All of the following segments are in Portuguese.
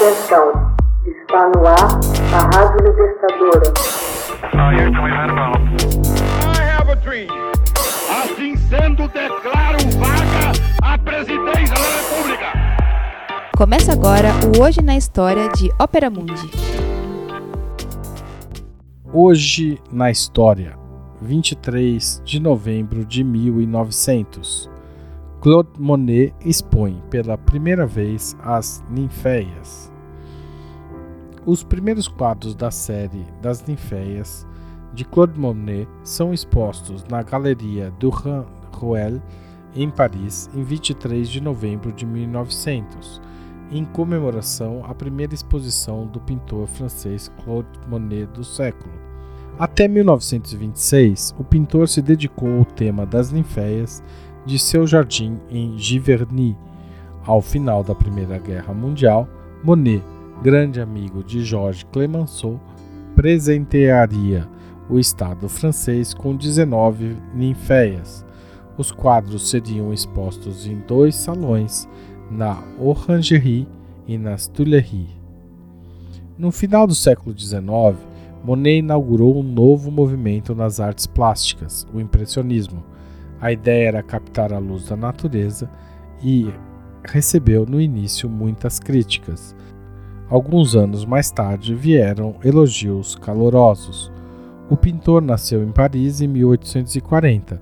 Atenção, está no ar a Rádio Libertadora. Assim sendo, declaro vaga a presidência da República. Começa agora o Hoje na História de Ópera Mundi. Hoje na História, 23 de novembro de 1900. Claude Monet expõe pela primeira vez as Ninféias. Os primeiros quadros da série das Ninféias de Claude Monet são expostos na Galeria du Ruel, em Paris, em 23 de novembro de 1900, em comemoração à primeira exposição do pintor francês Claude Monet do século. Até 1926, o pintor se dedicou ao tema das ninféias de seu jardim em Giverny. Ao final da Primeira Guerra Mundial, Monet, grande amigo de Georges Clemenceau, presentearia o Estado francês com 19 ninféias. Os quadros seriam expostos em dois salões, na Orangerie e nas Tuileries. No final do século XIX, Monet inaugurou um novo movimento nas artes plásticas, o impressionismo, a ideia era captar a luz da natureza e recebeu no início muitas críticas. Alguns anos mais tarde vieram elogios calorosos. O pintor nasceu em Paris em 1840,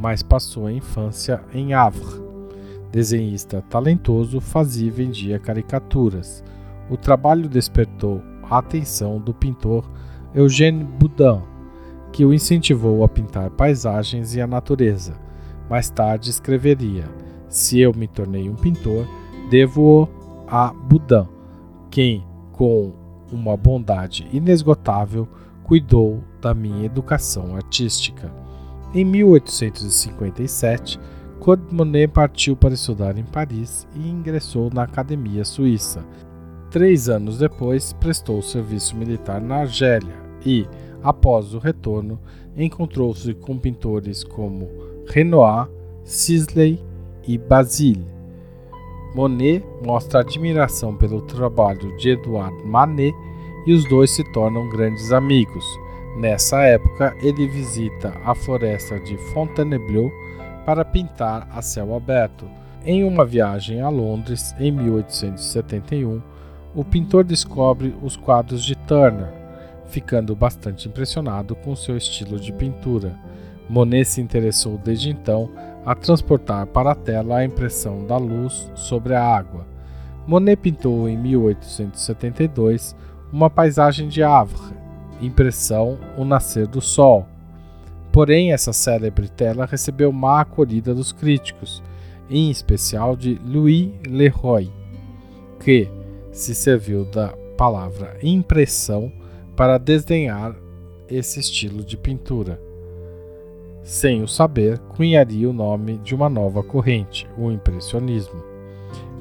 mas passou a infância em Havre. Desenhista talentoso, fazia e vendia caricaturas. O trabalho despertou a atenção do pintor Eugène Boudin, que o incentivou a pintar paisagens e a natureza. Mais tarde escreveria: Se eu me tornei um pintor, devo-o a Boudin, quem, com uma bondade inesgotável, cuidou da minha educação artística. Em 1857, Claude Monet partiu para estudar em Paris e ingressou na Academia Suíça. Três anos depois, prestou serviço militar na Argélia e, Após o retorno, encontrou-se com pintores como Renoir, Sisley e Basile. Monet mostra admiração pelo trabalho de Edouard Manet e os dois se tornam grandes amigos. Nessa época, ele visita a floresta de Fontainebleau para pintar a céu aberto. Em uma viagem a Londres, em 1871, o pintor descobre os quadros de Turner, ficando bastante impressionado com seu estilo de pintura. Monet se interessou desde então a transportar para a tela a impressão da luz sobre a água. Monet pintou em 1872 uma paisagem de Havre, impressão O Nascer do Sol. Porém, essa célebre tela recebeu má acolhida dos críticos, em especial de Louis Leroy, que se serviu da palavra impressão para desdenhar esse estilo de pintura. Sem o saber, cunharia o nome de uma nova corrente, o Impressionismo.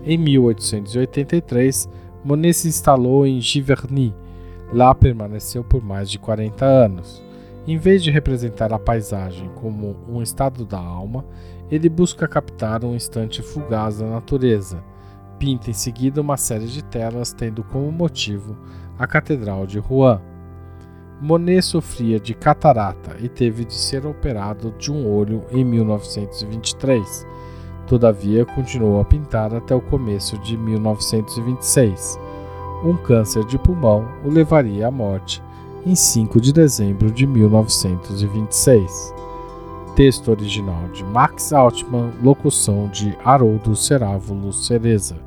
Em 1883, Monet se instalou em Giverny. Lá permaneceu por mais de 40 anos. Em vez de representar a paisagem como um estado da alma, ele busca captar um instante fugaz da natureza. Pinta em seguida uma série de telas tendo como motivo a Catedral de Rouen. Monet sofria de catarata e teve de ser operado de um olho em 1923. Todavia, continuou a pintar até o começo de 1926. Um câncer de pulmão o levaria à morte em 5 de dezembro de 1926. Texto original de Max Altman, locução de Haroldo Cerávulo Cereza.